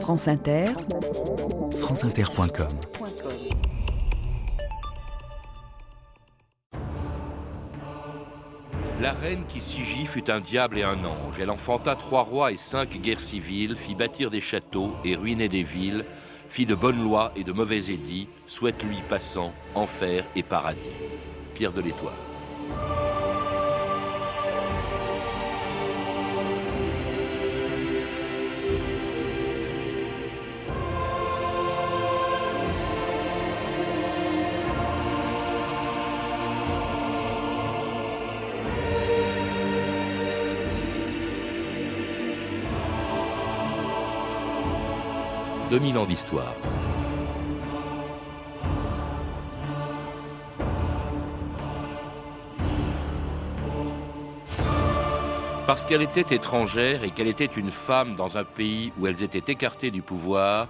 France Inter, franceinter.com La reine qui Sigit fut un diable et un ange. Elle enfanta trois rois et cinq guerres civiles, fit bâtir des châteaux et ruiner des villes, fit de bonnes lois et de mauvais édits, souhaite-lui passant, enfer et paradis. Pierre de l'Étoile. 2000 ans d'histoire. Parce qu'elle était étrangère et qu'elle était une femme dans un pays où elles étaient écartées du pouvoir,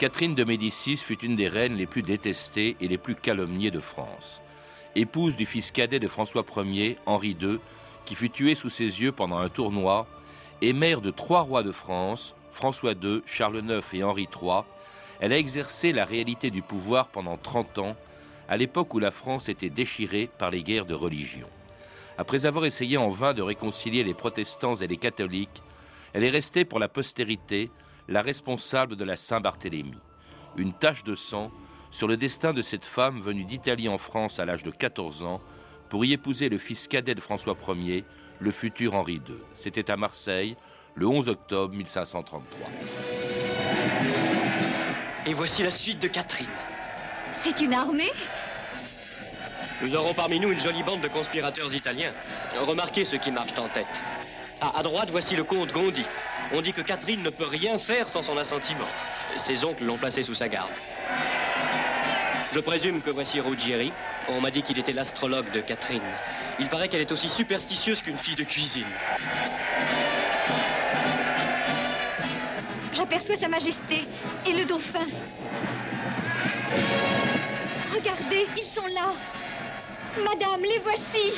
Catherine de Médicis fut une des reines les plus détestées et les plus calomniées de France. Épouse du fils cadet de François Ier, Henri II, qui fut tué sous ses yeux pendant un tournoi, et mère de trois rois de France, François II, Charles IX et Henri III, elle a exercé la réalité du pouvoir pendant 30 ans, à l'époque où la France était déchirée par les guerres de religion. Après avoir essayé en vain de réconcilier les protestants et les catholiques, elle est restée pour la postérité la responsable de la Saint-Barthélemy. Une tache de sang sur le destin de cette femme venue d'Italie en France à l'âge de 14 ans pour y épouser le fils cadet de François Ier, le futur Henri II. C'était à Marseille, le 11 octobre 1533. Et voici la suite de Catherine. C'est une armée? Nous aurons parmi nous une jolie bande de conspirateurs italiens. Remarquez ceux qui marchent en tête. Ah, à droite, voici le comte Gondi. On dit que Catherine ne peut rien faire sans son assentiment. Ses oncles l'ont placé sous sa garde. Je présume que voici Ruggieri. On m'a dit qu'il était l'astrologue de Catherine. Il paraît qu'elle est aussi superstitieuse qu'une fille de cuisine. J'aperçois Sa Majesté et le dauphin. Regardez, ils sont là. Madame, les voici.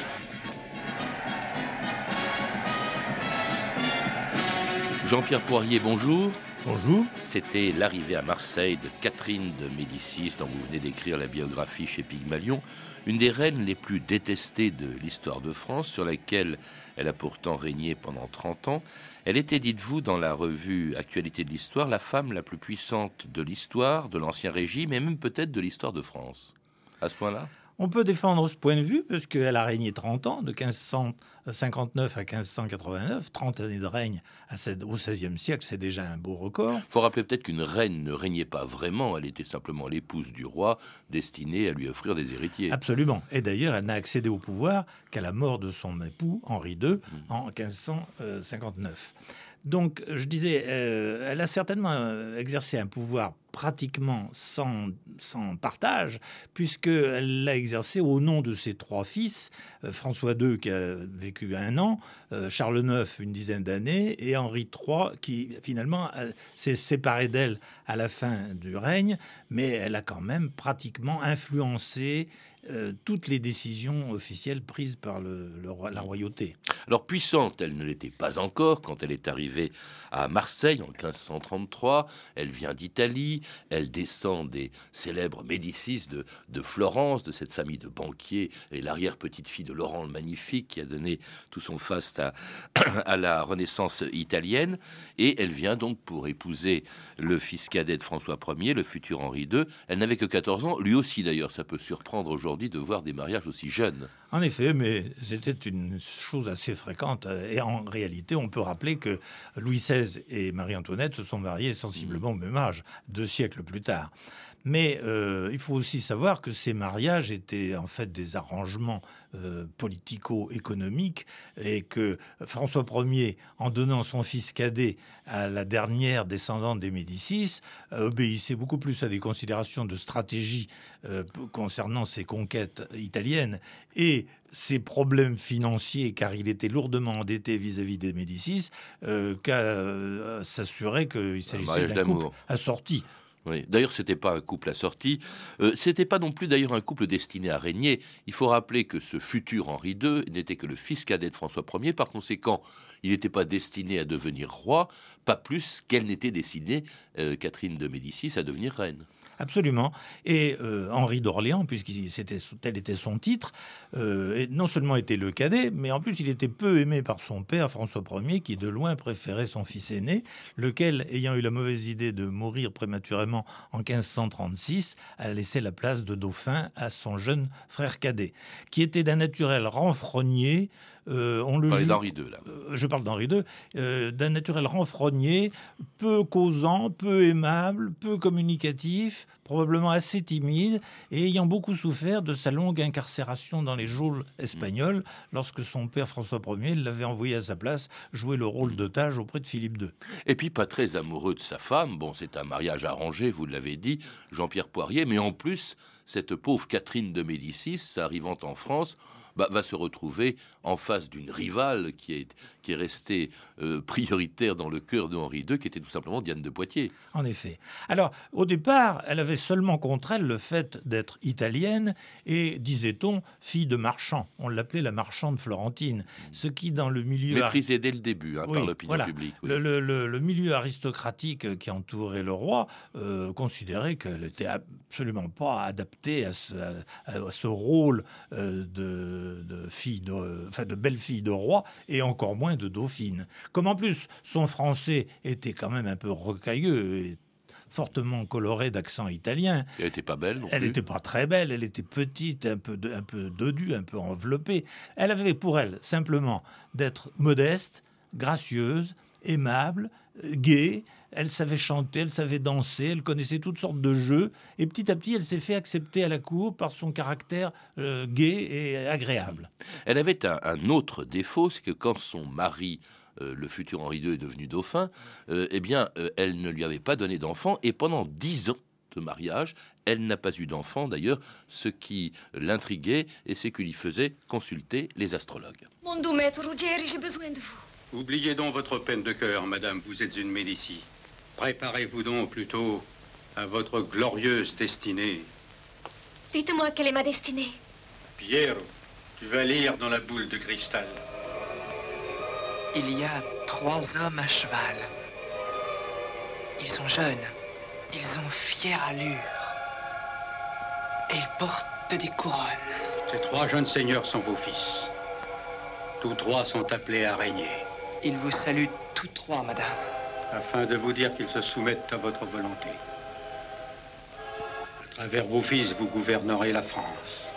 Jean-Pierre Poirier, bonjour. Bonjour. C'était l'arrivée à Marseille de Catherine de Médicis, dont vous venez d'écrire la biographie chez Pygmalion, une des reines les plus détestées de l'histoire de France, sur laquelle elle a pourtant régné pendant 30 ans. Elle était, dites-vous, dans la revue Actualité de l'Histoire, la femme la plus puissante de l'histoire, de l'Ancien Régime et même peut-être de l'histoire de France. À ce point-là? On peut défendre ce point de vue parce qu'elle a régné 30 ans, de 1559 à 1589, 30 années de règne au XVIe siècle, c'est déjà un beau record. Il faut rappeler peut-être qu'une reine ne régnait pas vraiment, elle était simplement l'épouse du roi, destinée à lui offrir des héritiers. Absolument. Et d'ailleurs, elle n'a accédé au pouvoir qu'à la mort de son époux, Henri II, mmh. en 1559. Donc, je disais, euh, elle a certainement euh, exercé un pouvoir pratiquement sans, sans partage, puisqu'elle l'a exercé au nom de ses trois fils, euh, François II qui a vécu un an, Charles IX une dizaine d'années, et Henri III qui finalement s'est séparé d'elle à la fin du règne, mais elle a quand même pratiquement influencé euh, toutes les décisions officielles prises par le, la royauté. Alors puissante, elle ne l'était pas encore quand elle est arrivée à Marseille en 1533. Elle vient d'Italie, elle descend des célèbres Médicis de, de, Florence, de cette famille de banquiers et l'arrière-petite-fille de Laurent le Magnifique qui a donné tout son faste à, à la Renaissance italienne. Et elle vient donc pour épouser le fils cadet de François Ier, le futur Henri II. Elle n'avait que 14 ans, lui aussi d'ailleurs, ça peut surprendre aujourd'hui de voir des mariages aussi jeunes. En effet, mais c'était une chose assez fréquente. Et en réalité, on peut rappeler que Louis XVI et Marie-Antoinette se sont mariés sensiblement au même âge, deux siècles plus tard. Mais euh, il faut aussi savoir que ces mariages étaient en fait des arrangements euh, politico-économiques et que François Ier, en donnant son fils cadet à la dernière descendante des Médicis, obéissait beaucoup plus à des considérations de stratégie euh, concernant ses conquêtes italiennes et ses problèmes financiers, car il était lourdement endetté vis-à-vis des Médicis, qu'à s'assurer qu'il s'agissait d'un couple assorti Oui. D'ailleurs, c'était pas un couple assorti. Euh, c'était pas non plus d'ailleurs un couple destiné à régner. Il faut rappeler que ce futur Henri II n'était que le fils cadet de François Ier. Par conséquent, il n'était pas destiné à devenir roi, pas plus qu'elle n'était destinée, euh, Catherine de Médicis, à devenir reine. Absolument. Et euh, Henri d'Orléans, puisque c'était, tel était son titre, euh, non seulement était le cadet, mais en plus il était peu aimé par son père, François Ier, qui de loin préférait son fils aîné, lequel, ayant eu la mauvaise idée de mourir prématurément en 1536, a laissé la place de dauphin à son jeune frère cadet, qui était d'un naturel renfrogné, euh, on le d'Henri II, là. Euh, je parle d'Henri II, euh, d'un naturel renfrogné, peu causant, peu aimable, peu communicatif, probablement assez timide, et ayant beaucoup souffert de sa longue incarcération dans les geôles espagnoles, lorsque son père François Ier l'avait envoyé à sa place jouer le rôle d'otage auprès de Philippe II. Et puis pas très amoureux de sa femme, bon c'est un mariage arrangé, vous l'avez dit, Jean-Pierre Poirier, mais en plus, cette pauvre Catherine de Médicis, arrivant en France, va se retrouver en face d'une rivale qui est, qui est restée euh, prioritaire dans le cœur de Henri II, qui était tout simplement Diane de Poitiers. En effet. Alors, au départ, elle avait seulement contre elle le fait d'être italienne et, disait-on, fille de marchand. On l'appelait la marchande florentine. Ce qui, dans le milieu. Méprisé dès le début hein, par l'opinion publique. Le, milieu aristocratique qui entourait le roi euh, considérait qu'elle n'était absolument pas adaptée à ce, rôle euh, de, de, fille, de, enfin, de belle-fille de roi et encore moins de dauphine. Comme en plus son français était quand même un peu rocailleux et fortement coloré d'accent italien. Elle n'était pas belle. elle n'était pas très belle. Elle était petite, un peu, un peu dodue, un peu enveloppée. Elle avait pour elle simplement d'être modeste, gracieuse, aimable, gaie. Elle savait chanter, elle savait danser, elle connaissait toutes sortes de jeux. Et petit à petit, elle s'est fait accepter à la cour par son caractère euh, gai et agréable. Elle avait un, autre défaut, c'est que quand son mari euh, le futur Henri II est devenu dauphin, euh, eh bien, elle ne lui avait pas donné d'enfant et pendant dix ans de mariage, elle n'a pas eu d'enfant d'ailleurs, ce qui l'intriguait et c'est qu'il y faisait consulter les astrologues. Mon doux maître Ruggieri, j'ai besoin de vous. Oubliez donc votre peine de cœur, madame, vous êtes une Médicis. Préparez-vous donc plutôt à votre glorieuse destinée. Dites-moi quelle est ma destinée. Piero, tu vas lire dans la boule de cristal. Il y a trois hommes à cheval. Ils sont jeunes. Ils ont fière allure. Et ils portent des couronnes. Ces trois jeunes seigneurs sont vos fils. Tous trois sont appelés à régner. Ils vous saluent tous trois, madame afin de vous dire qu'ils se soumettent à votre volonté. À travers vos fils, vous gouvernerez la France.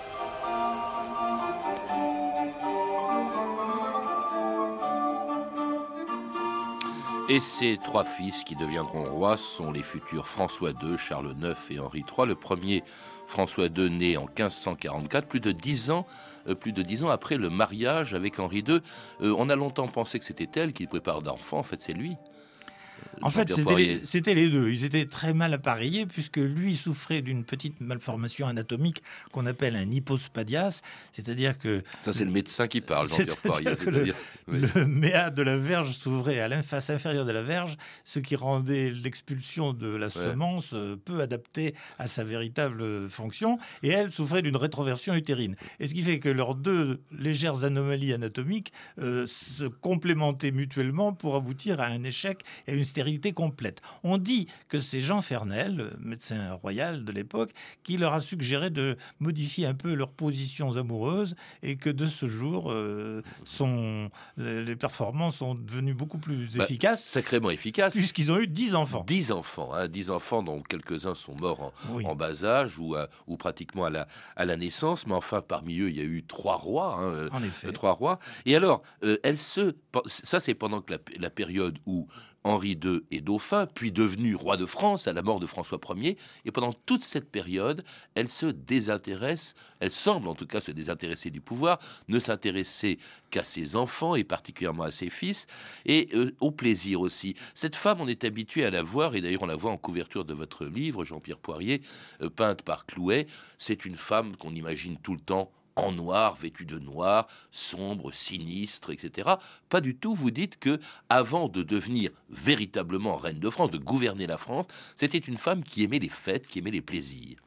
Et ces trois fils qui deviendront rois sont les futurs François II, Charles IX et Henri III. Le premier, François II, né en 1544, plus de dix ans, euh, plus de dix ans après le mariage avec Henri II. Euh, on a longtemps pensé que c'était elle qui prépare d'enfants. En fait, c'est lui. En fait, c'était les, deux. Ils étaient très mal appareillés puisque lui souffrait d'une petite malformation anatomique qu'on appelle un hypospadias, c'est-à-dire que... Ça, c'est le médecin qui parle, le, le méa de la verge s'ouvrait à l'inface inférieure de la verge, ce qui rendait l'expulsion de la semence euh, peu adaptée à sa véritable fonction, et elle souffrait d'une rétroversion utérine. Et ce qui fait que leurs deux légères anomalies anatomiques euh, se complémentaient mutuellement pour aboutir à un échec et à une stérilité complète. On dit que c'est Jean Fernel, médecin royal de l'époque, qui leur a suggéré de modifier un peu leurs positions amoureuses et que de ce jour, euh, les performances sont devenues beaucoup plus bah, efficaces. Sacrément efficaces. Puisqu'ils ont eu 10 enfants. 10 enfants, hein, 10 enfants dont quelques-uns sont morts en, bas âge ou, ou pratiquement à la, à la naissance. Mais enfin, parmi eux, il y a eu trois rois. Hein, en effet. trois rois. Et alors, euh, elle se... Ça, c'est pendant que la période où Henri II est dauphin, puis devenu roi de France à la mort de François Ier. Et pendant toute cette période, elle se désintéresse, elle semble en tout cas se désintéresser du pouvoir, ne s'intéresser qu'à ses enfants et particulièrement à ses fils, et euh, au plaisir aussi. Cette femme, on est habitué à la voir, et d'ailleurs on la voit en couverture de votre livre, Jean-Pierre Poirier, euh, peinte par Clouet. C'est une femme qu'on imagine tout le temps en noir, vêtue de noir, sombre, sinistre, etc. Pas du tout. Vous dites que avant de devenir véritablement reine de France, de gouverner la France, c'était une femme qui aimait les fêtes, qui aimait les plaisirs.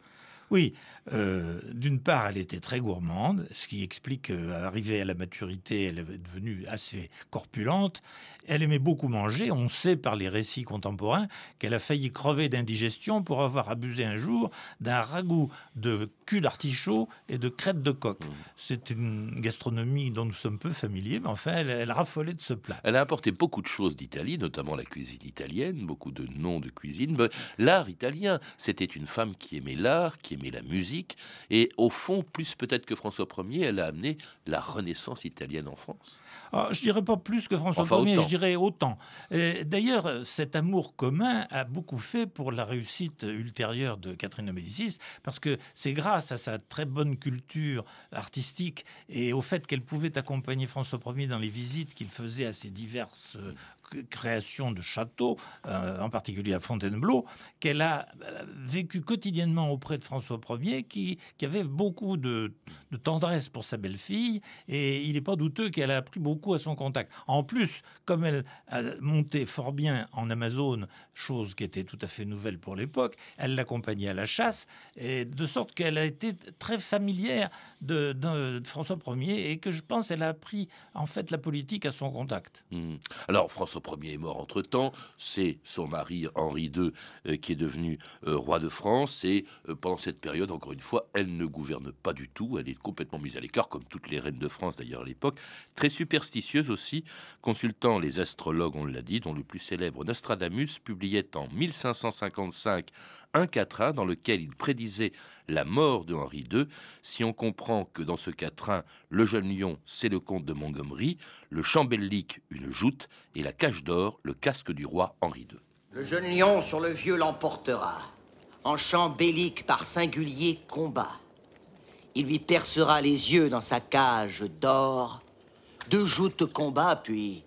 Oui, euh, d'une part, elle était très gourmande, ce qui explique qu'arrivée à la maturité, elle est devenue assez corpulente. Elle aimait beaucoup manger. On sait par les récits contemporains qu'elle a failli crever d'indigestion pour avoir abusé un jour d'un ragoût de cul d'artichaut et de crête de coq. Mmh. C'est une gastronomie dont nous sommes peu familiers, mais enfin, elle, elle raffolait de ce plat. Elle a apporté beaucoup de choses d'Italie, notamment la cuisine italienne, beaucoup de noms de cuisine. L'art italien, c'était une femme qui aimait l'art, qui aimait la musique, et au fond, plus peut-être que François Ier, elle a amené la Renaissance italienne en France. Ah, je dirais pas plus que François Ier, je dirais autant. D'ailleurs, cet amour commun a beaucoup fait pour la réussite ultérieure de Catherine de Médicis, parce que c'est grâce à sa très bonne culture artistique et au fait qu'elle pouvait accompagner François Ier dans les visites qu'il faisait à ses diverses création de châteaux, euh, en particulier à Fontainebleau, qu'elle a euh, vécu quotidiennement auprès de François Ier, qui, qui avait beaucoup de, tendresse pour sa belle-fille, et il n'est pas douteux qu'elle a appris beaucoup à son contact. En plus, comme elle a monté fort bien en Amazone, chose qui était tout à fait nouvelle pour l'époque, elle l'accompagnait à la chasse, et de sorte qu'elle a été très familière de, François Ier, et que je pense qu'elle a appris en fait la politique à son contact. Mmh. Alors François François Ier est mort entre-temps, c'est son mari Henri II euh, qui est devenu euh, roi de France, et euh, pendant cette période, encore une fois, elle ne gouverne pas du tout, elle est complètement mise à l'écart, comme toutes les reines de France d'ailleurs à l'époque, très superstitieuse aussi, consultant les astrologues, on l'a dit, dont le plus célèbre Nostradamus publiait en 1555 un quatrain dans lequel il prédisait la mort de Henri II, si on comprend que dans ce quatrain, le jeune lion, c'est le comte de Montgomery, le chambellic, une joute, et la cage d'or, le casque du roi Henri II. Le jeune lion sur le vieux l'emportera, en chant bellique par singulier combat. Il lui percera les yeux dans sa cage d'or, de joutes combat, puis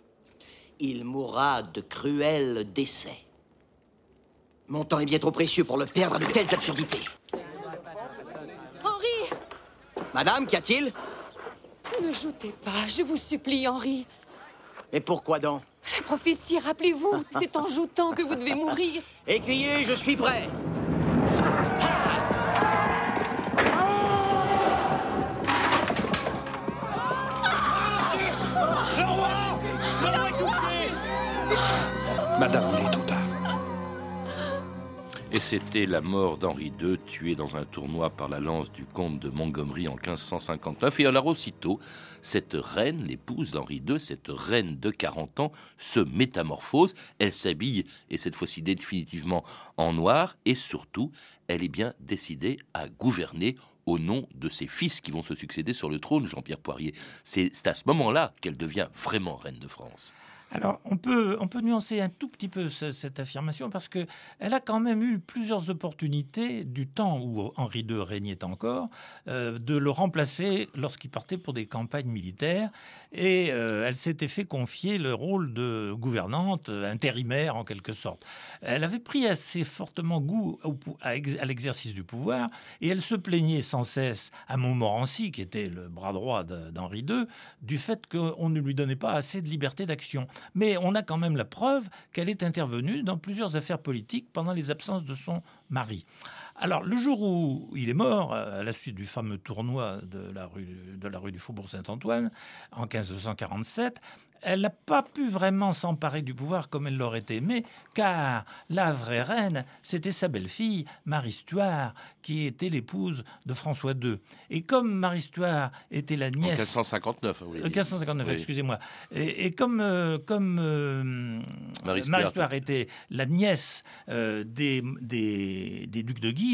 il mourra de cruels décès. Mon temps est bien trop précieux pour le perdre à de telles absurdités. Henri Madame, qu'y a-t-il? Ne joutez pas, je vous supplie, Henri. Mais pourquoi donc? La prophétie, rappelez-vous, c'est en joutant que vous devez mourir. Écriez, je suis prêt. Madame, C'était la mort d'Henri II, tué dans un tournoi par la lance du comte de Montgomery en 1559. Et alors aussitôt, cette reine, l'épouse d'Henri II, cette reine de 40 ans, se métamorphose. Elle s'habille, et cette fois-ci définitivement en noir, et surtout, elle est bien décidée à gouverner au nom de ses fils qui vont se succéder sur le trône, Jean-Pierre Poirier. C'est à ce moment-là qu'elle devient vraiment reine de France. Alors, on peut, on peut nuancer un tout petit peu cette affirmation parce qu'elle a quand même eu plusieurs opportunités du temps où Henri II régnait encore euh, de le remplacer lorsqu'il partait pour des campagnes militaires et euh, elle s'était fait confier le rôle de gouvernante intérimaire en quelque sorte. Elle avait pris assez fortement goût à l'exercice du pouvoir et elle se plaignait sans cesse à Montmorency, qui était le bras droit d'Henri II, du fait qu'on ne lui donnait pas assez de liberté d'action. Mais on a quand même la preuve qu'elle est intervenue dans plusieurs affaires politiques pendant les absences de son mari. Alors, le jour où il est mort, à la suite du fameux tournoi de la rue, de la rue du Faubourg Saint-Antoine, en 1547, elle n'a pas pu vraiment s'emparer du pouvoir comme elle l'aurait aimé, car la vraie reine, c'était sa belle-fille, Marie Stuart, qui était l'épouse de François II. Et comme Marie Stuart était la nièce... En 1559, oui. 1559, excusez-moi. Et, comme, euh, comme euh, Marie, Stuart. était la nièce euh, des, des, des, ducs de Guise,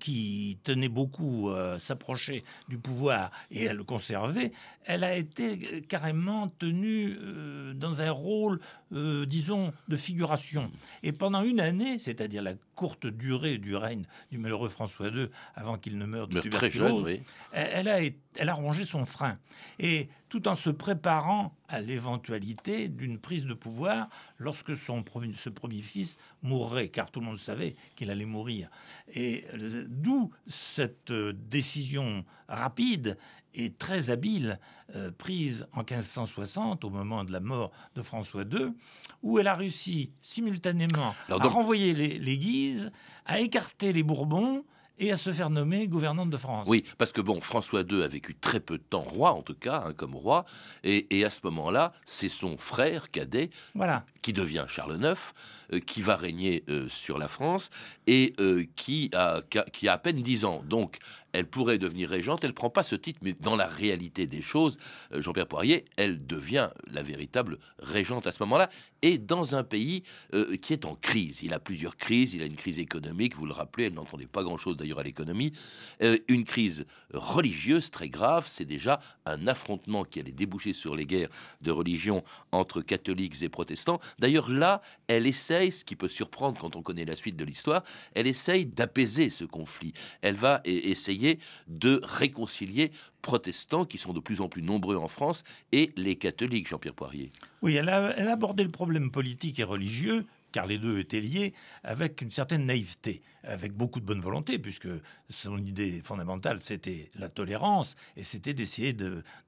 qui tenaient beaucoup à s'approcher du pouvoir et à le conserver, elle a été carrément tenue euh, dans un rôle, euh, disons, de figuration. Et pendant une année, c'est-à-dire la courte durée du règne du malheureux François II, avant qu'il ne meure de tuberculose, elle, a, elle a rongé son frein. Et tout en se préparant à l'éventualité d'une prise de pouvoir lorsque son premier, ce premier fils mourrait, car tout le monde savait qu'il allait mourir. Et d'où cette décision rapide et très habile euh, prise en 1560 au moment de la mort de François II, où elle a réussi simultanément à renvoyer les, les Guises, à écarter les Bourbons et à se faire nommer gouvernante de France. Oui, parce que bon, François II a vécu très peu de temps roi, en tout cas, hein, comme roi, et, à ce moment-là, c'est son frère cadet voilà. qui devient Charles IX, euh, qui va régner euh, sur la France et euh, qui, a, qui a à peine 10 ans. Donc, elle pourrait devenir régente, elle ne prend pas ce titre, mais dans la réalité des choses, Jean-Pierre Poirier, elle devient la véritable régente à ce moment-là, et dans un pays qui est en crise. Il a plusieurs crises, il a une crise économique, vous le rappelez, elle n'entendait pas grand-chose d'ailleurs à l'économie, une crise religieuse très grave, c'est déjà un affrontement qui allait déboucher sur les guerres de religion entre catholiques et protestants. D'ailleurs, là, elle essaye, ce qui peut surprendre quand on connaît la suite de l'histoire, elle essaye d'apaiser ce conflit. Elle va e-, de réconcilier protestants qui sont de plus en plus nombreux en France et les catholiques, Jean-Pierre Poirier. Oui, elle a abordé le problème politique et religieux car les deux étaient liés, avec une certaine naïveté, avec beaucoup de bonne volonté, puisque son idée fondamentale, c'était la tolérance, et c'était d'essayer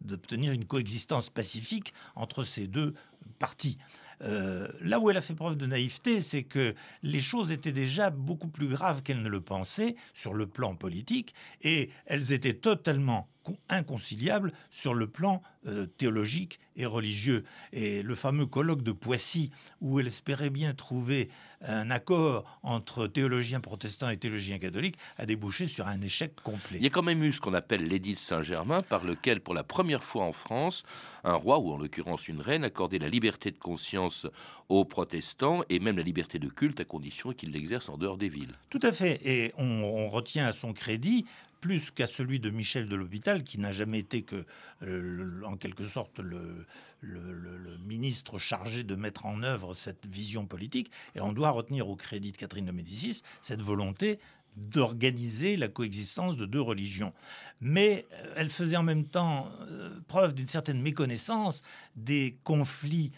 d'obtenir une coexistence pacifique entre ces deux partis. Euh, là où elle a fait preuve de naïveté, c'est que les choses étaient déjà beaucoup plus graves qu'elle ne le pensait sur le plan politique, et elles étaient totalement inconciliables sur le plan euh, théologique et religieux. Et le fameux colloque de Poissy, où elle espérait bien trouver un accord entre théologiens protestants et théologiens catholiques, a débouché sur un échec complet. Il y a quand même eu ce qu'on appelle l'édit de Saint-Germain, par lequel, pour la première fois en France, un roi, ou en l'occurrence une reine, accordait la liberté de conscience aux protestants et même la liberté de culte à condition qu'ils l'exercent en dehors des villes. Tout à fait. Et on retient à son crédit plus qu'à celui de Michel de l'Hôpital, qui n'a jamais été que, euh, en quelque sorte, le, ministre chargé de mettre en œuvre cette vision politique. Et on doit retenir au crédit de Catherine de Médicis cette volonté d'organiser la coexistence de deux religions. Mais euh, elle faisait en même temps euh, preuve d'une certaine méconnaissance des conflits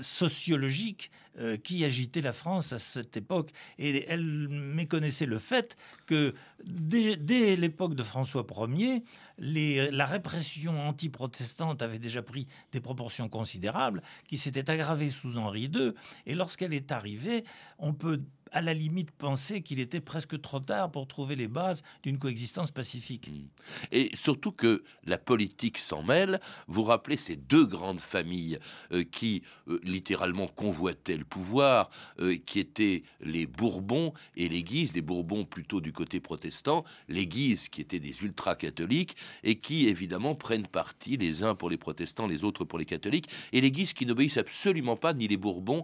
sociologique euh, qui agitait la France à cette époque. Et elle méconnaissait le fait que dès, l'époque de François Ier, les, la répression anti-protestante avait déjà pris des proportions considérables, qui s'était aggravée sous Henri II. Et lorsqu'elle est arrivée, on peut à la limite penser qu'il était presque trop tard pour trouver les bases d'une coexistence pacifique. Mm. Et surtout que la politique s'en mêle. Vous rappelez ces deux grandes familles euh, qui euh, littéralement convoitaient le pouvoir, euh, qui étaient les Bourbons et les Guises, les Bourbons plutôt du côté protestant, les Guises qui étaient des ultra-catholiques et qui évidemment prennent parti les uns pour les protestants, les autres pour les catholiques, et les Guises qui n'obéissent absolument pas, ni les Bourbons,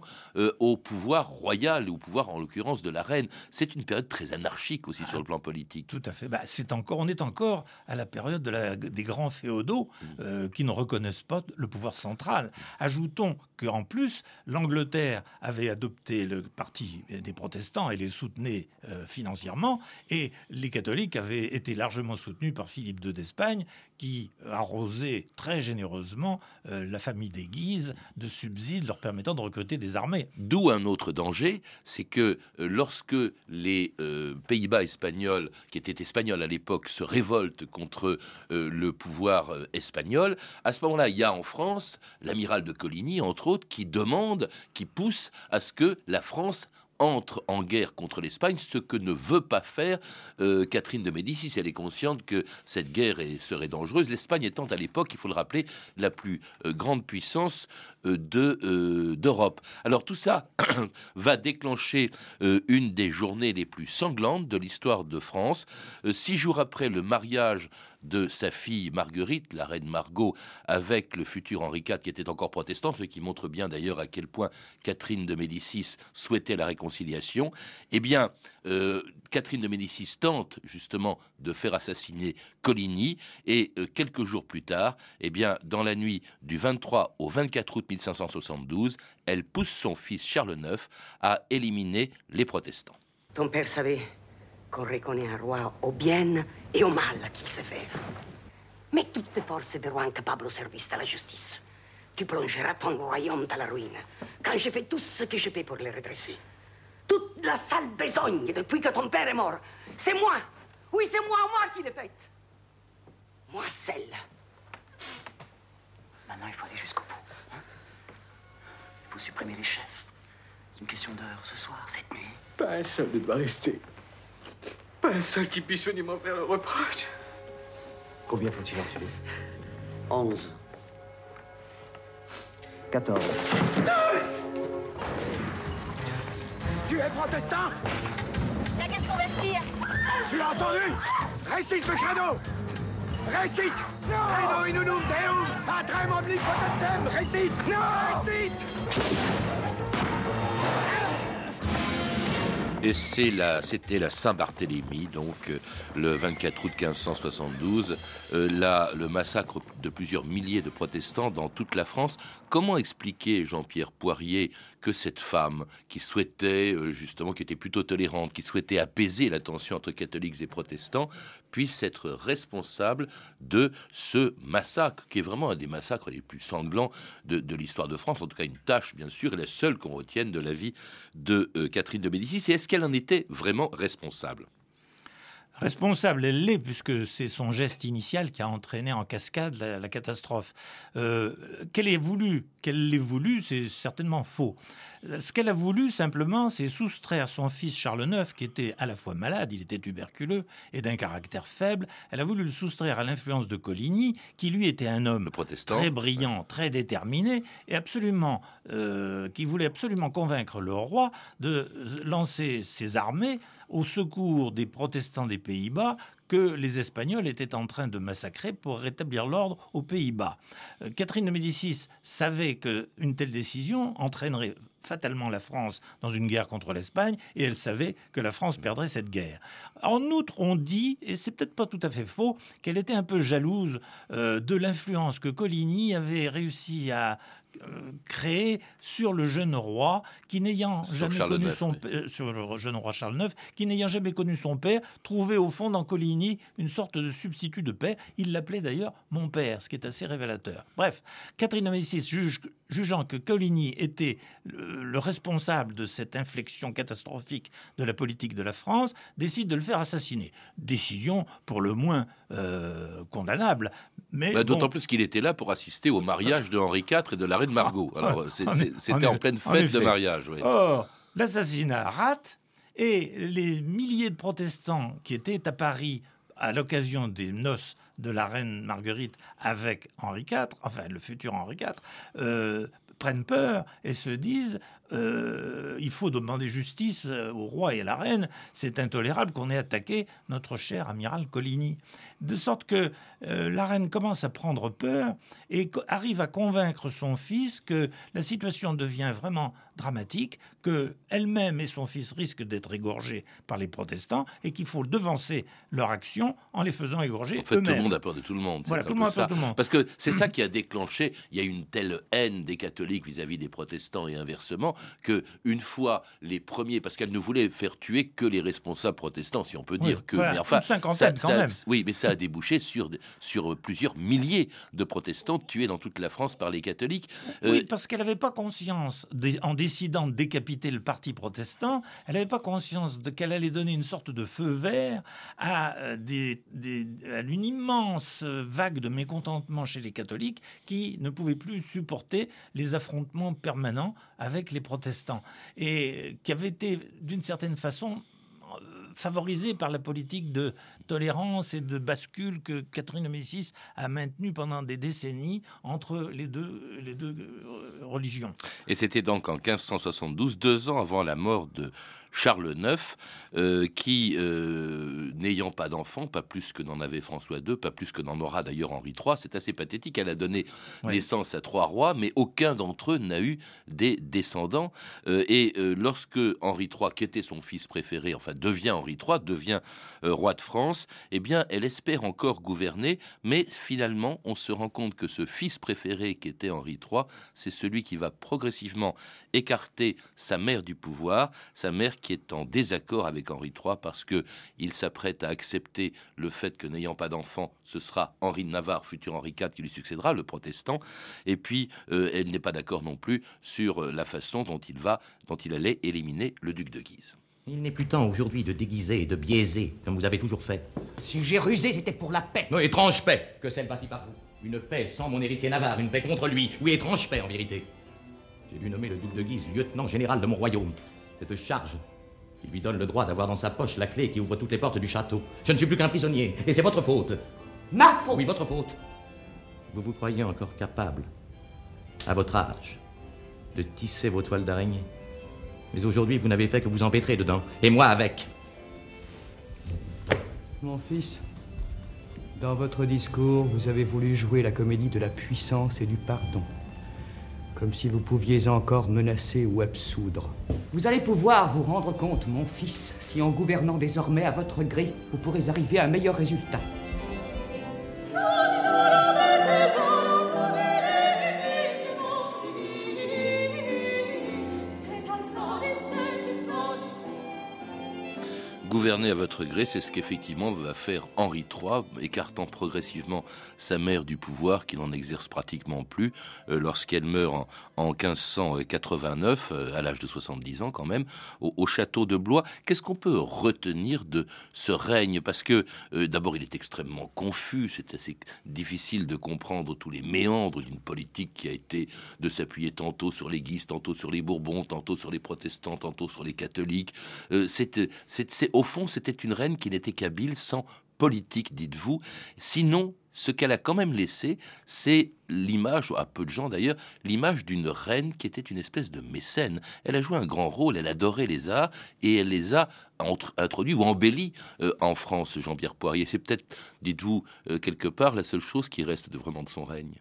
au pouvoir royal, au pouvoir en l'occurrence de la reine. C'est une période très anarchique aussi sur le plan politique. Tout à fait. Bah, c'est encore, on est encore à la période de la, des grands féodaux mm. euh, qui ne reconnaissent pas le pouvoir central. Ajoutons qu'en plus, l'Angleterre avait adopté le parti des protestants et les soutenait euh, financièrement, et les catholiques avaient été largement soutenus par Philippe II d'Espagne, qui arrosait très généreusement euh, la famille des Guises de subsides leur permettant de recruter des armées. D'où un autre danger, c'est que euh, lorsque les euh, Pays-Bas espagnols, qui étaient espagnols à l'époque, se révoltent contre le pouvoir espagnol, à ce moment-là, il y a en France l'amiral de Coligny, entre autres, qui demande, qui pousse à ce que la France entre en guerre contre l'Espagne, ce que ne veut pas faire euh, Catherine de Médicis. Elle est consciente que cette guerre serait dangereuse. L'Espagne étant à l'époque, il faut le rappeler, la plus euh, grande puissance euh, d'Europe. Alors tout ça va déclencher une des journées les plus sanglantes de l'histoire de France. six jours après le mariage de sa fille Marguerite, la reine Margot, avec le futur Henri IV qui était encore protestant, ce qui montre bien d'ailleurs à quel point Catherine de Médicis souhaitait la réconciliation, eh bien, euh, Catherine de Médicis tente justement de faire assassiner Coligny et euh, quelques jours plus tard, eh bien, dans la nuit du 23 au 24 août 1572, elle pousse son fils Charles IX à éliminer les protestants. Ton père qu'on reconnaît un roi au bien et au mal qu'il sait faire. Mets toutes tes forces de roi incapables au service de la justice. Tu plongeras ton royaume dans la ruine. Quand j'ai fait tout ce que je peux pour les redresser. Toute la sale besogne depuis que ton père est mort. C'est moi. Oui, c'est moi, moi qui l'ai faite. Moi seul. Maintenant, il faut aller jusqu'au bout. hein. il faut supprimer les chefs. C'est une question d'heure, ce soir, cette nuit. Pas un seul ne doit rester. Pas un seul qui puisse venir m'en faire le reproche. Combien faut-il en tuer 11. 14. Tu es protestant? T'as qu'à se convertir Tu l'as entendu? Récite le credo! Récite! Credo inunum deum Patrem omnipotentem Récite! Récite Et c'était la Saint-Barthélemy, donc euh, le 24 août 1572, euh, le massacre de plusieurs milliers de protestants dans toute la France. Comment expliquer, Jean-Pierre Poirier, que cette femme qui souhaitait, euh, justement, qui était plutôt tolérante, qui souhaitait apaiser la tension entre catholiques et protestants, puisse être responsable de ce massacre, qui est vraiment un des massacres les plus sanglants de, l'histoire de France, en tout cas une tâche, bien sûr, et la seule qu'on retienne de la vie de euh, Catherine de Médicis. Et est-ce qu'elle en était vraiment responsable? Responsable, elle l'est, puisque c'est son geste initial qui a entraîné en cascade la, la catastrophe. Euh, qu'elle ait voulu, qu'elle l'ait voulu, c'est certainement faux. Ce qu'elle a voulu, simplement, c'est soustraire son fils Charles IX, qui était à la fois malade, il était tuberculeux et d'un caractère faible. Elle a voulu le soustraire à l'influence de Coligny, qui lui était un homme protestant. très brillant, très déterminé, et absolument, euh, qui voulait absolument convaincre le roi de lancer ses armées au secours des protestants des Pays-Bas que les Espagnols étaient en train de massacrer pour rétablir l'ordre aux Pays-Bas. Euh, Catherine de Médicis savait qu'une telle décision entraînerait fatalement la France dans une guerre contre l'Espagne et elle savait que la France perdrait cette guerre. En outre, on dit, et c'est peut-être pas tout à fait faux, qu'elle était un peu jalouse euh, de l'influence que Coligny avait réussi à euh, créer sur le jeune roi qui n'ayant jamais Charles connu son oui. père- euh, sur le jeune roi Charles IX qui n'ayant jamais connu son père trouvait au fond dans Coligny une sorte de substitut de père il l'appelait d'ailleurs mon père ce qui est assez révélateur bref Catherine de Médicis juge- jugeant que Coligny était le, le responsable de cette inflexion catastrophique de la politique de la France décide de le faire assassiner décision pour le moins euh, condamnable mais Bah, bon, D'autant plus qu'il était là pour assister au mariage de Henri IV et de la reine Margot. Alors, en- en c'était en, effet, pleine fête de mariage. oui. Or, l'assassinat rate et les milliers de protestants qui étaient à Paris à l'occasion des noces de la reine Marguerite avec Henri IV, enfin le futur Henri IV, euh, prennent peur et se disent euh, il faut demander justice euh, au roi et à la reine. C'est intolérable qu'on ait attaqué notre cher amiral Coligny. De sorte que euh, la reine commence à prendre peur et arrive à convaincre son fils que la situation devient vraiment dramatique, que elle-même et son fils risquent d'être égorgés par les protestants et qu'il faut devancer leur action en les faisant égorger En fait, tout le monde a peur de tout le monde. Voilà, tout le monde a peur de tout le monde. Parce que c'est ça qui a déclenché. Il y a une telle haine des catholiques vis-à-vis des protestants et inversement que une fois les premiers, parce qu'elle ne voulait faire tuer que les responsables protestants, si on peut Oui, dire que. enfin, mais enfin, ça- quand ça- même. Oui, mais ça a débouché sur sur plusieurs milliers de protestants tués dans toute la France par les catholiques. Euh, Oui, parce qu'elle n'avait pas conscience, en décidant de décapiter le parti protestant, elle n'avait pas conscience de qu'elle allait donner une sorte de feu vert à, euh, des, des- à une immense euh, vague de mécontentement chez les catholiques qui ne pouvaient plus supporter les affrontements permanents avec les protestants et euh, qui avaient été d'une certaine façon favorisé par la politique de tolérance et de bascule que Catherine de Médicis a maintenue pendant des décennies entre les deux, les deux euh, religions. Et c'était donc en 1572, deux ans avant la mort de Charles IX, euh, qui, euh, n'ayant pas d'enfant, pas plus que n'en avait François II, pas plus que n'en aura d'ailleurs Henri III, c'est assez pathétique. Elle a donné Oui. naissance à trois rois, mais aucun d'entre eux n'a eu des descendants. Euh, et lorsque Henri III, qui était son fils préféré, enfin devient Henri III, devient roi de France, eh bien, elle espère encore gouverner, mais finalement, on se rend compte que ce fils préféré qui était Henri III, c'est celui qui va progressivement écarter sa mère du pouvoir, sa mère qui est en désaccord avec Henri III parce que il s'apprête à accepter le fait que n'ayant pas d'enfant, ce sera Henri de Navarre, futur Henri IV, qui lui succédera, le protestant. Et puis, euh, elle n'est pas d'accord non plus sur euh, la façon dont il va, dont il allait éliminer le duc de Guise. Il n'est plus temps aujourd'hui de déguiser et de biaiser, comme vous avez toujours fait. Si j'ai rusé, c'était pour la paix. Non, étrange paix que celle bâtie par vous. Une paix sans mon héritier Navarre, une paix contre lui. Oui, étrange paix en vérité. J'ai dû nommer le duc de Guise lieutenant général de mon royaume. Cette charge qui lui donne le droit d'avoir dans sa poche la clé qui ouvre toutes les portes du château. Je ne suis plus qu'un prisonnier, et c'est votre faute. Ma faute Oui, votre faute. Vous vous croyez encore capable, à votre âge, de tisser vos toiles d'araignée. Mais aujourd'hui, vous n'avez fait que vous empêtrer dedans, et moi avec. Mon fils, dans votre discours, vous avez voulu jouer la comédie de la puissance et du pardon. Comme si vous pouviez encore menacer ou absoudre. Vous allez pouvoir vous rendre compte, mon fils, si en gouvernant désormais à votre gré, vous pourrez arriver à un meilleur résultat. Gouverner à votre gré, c'est ce qu'effectivement va faire Henri III, écartant progressivement sa mère du pouvoir, qu'il n'en exerce pratiquement plus, euh, lorsqu'elle meurt en, en 1589, euh, à l'âge de 70 ans quand même, au, au château de Blois. Qu'est-ce qu'on peut retenir de ce règne? Parce que euh, d'abord, il est extrêmement confus, c'est assez difficile de comprendre tous les méandres d'une politique qui a été de s'appuyer tantôt sur les Guises, tantôt sur les Bourbons, tantôt sur les protestants, tantôt sur les catholiques. C'est, c'est, c'est- au fond, c'était une reine qui n'était qu'habile sans politique, dites-vous. Sinon, ce qu'elle a quand même laissé, c'est l'image, à peu de gens d'ailleurs, l'image d'une reine qui était une espèce de mécène. Elle a joué un grand rôle, elle adorait les arts et elle les a introduits ou embellis euh, en France, Jean-Pierre Poirier. C'est peut-être, dites-vous, euh, quelque part, la seule chose qui reste de vraiment de son règne.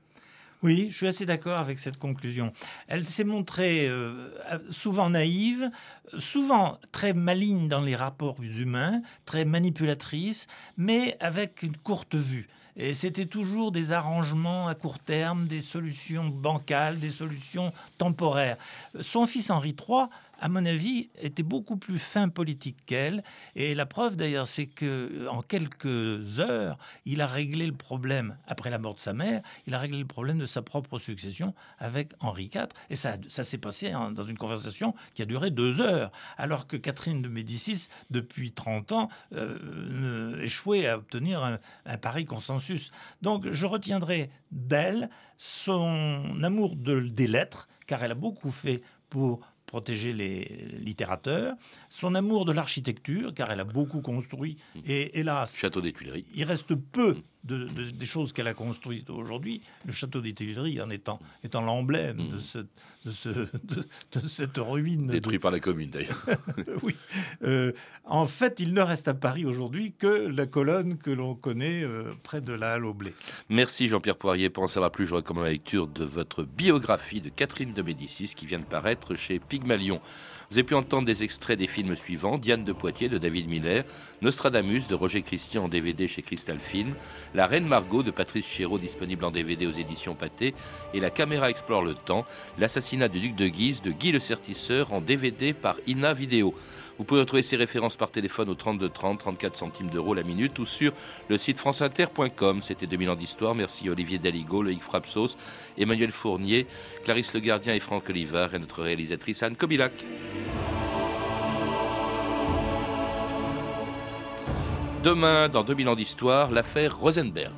Oui, je suis assez d'accord avec cette conclusion. Elle s'est montrée euh, souvent naïve, souvent très maligne dans les rapports humains, très manipulatrice, mais avec une courte vue. Et c'était toujours des arrangements à court terme, des solutions bancales, des solutions temporaires. Son fils Henri III, à mon avis, était beaucoup plus fin politique qu'elle. Et la preuve d'ailleurs, c'est que en quelques heures, il a réglé le problème après la mort de sa mère. Il a réglé le problème de sa propre succession avec Henri IV. Et ça, ça s'est passé hein, dans une conversation qui a duré deux heures, alors que Catherine de Médicis, depuis 30 ans, euh, échouait à obtenir un, un pareil consensus. Donc, je retiendrai d'elle son amour de- des lettres, car elle a beaucoup fait pour protéger les littérateurs, son amour de l'architecture, car elle a beaucoup construit, et hélas, Château des Tuileries. il reste peu de, de- des choses qu'elle a construites aujourd'hui. Le château des Tuileries en étant, étant l'emblème de, ce, de, ce- de- de cette ruine. Détruit par la commune d'ailleurs. oui. Euh, en fait, il ne reste à Paris aujourd'hui que la colonne que l'on connaît euh, près de la Halle au Blé. Merci Jean-Pierre Poirier. Pour en savoir plus, je recommande la lecture de votre biographie de Catherine de Médicis qui vient de paraître chez Pygmalion. Vous avez pu entendre des extraits des films suivants Diane de Poitiers de David Miller, Nostradamus de Roger Christian en DVD chez Crystal Film, La Reine Margot de Patrice Chéreau disponible en DVD aux éditions Pathé et La caméra explore le temps, l'assassinat du duc de Guise de Guy le Certisseur en DVD par Ina Vidéo. Vous pouvez retrouver ces références par téléphone au 32 30, 34 centimes d'euros la minute ou sur le site franceinter.com. C'était 2000 ans d'histoire. Merci Olivier Daligo, Loïc Frapsos, Emmanuel Fournier, Clarisse Le Gardien et Franck Olivard et notre réalisatrice Anne Kobilac. Demain, dans 2000 ans d'histoire, l'affaire Rosenberg.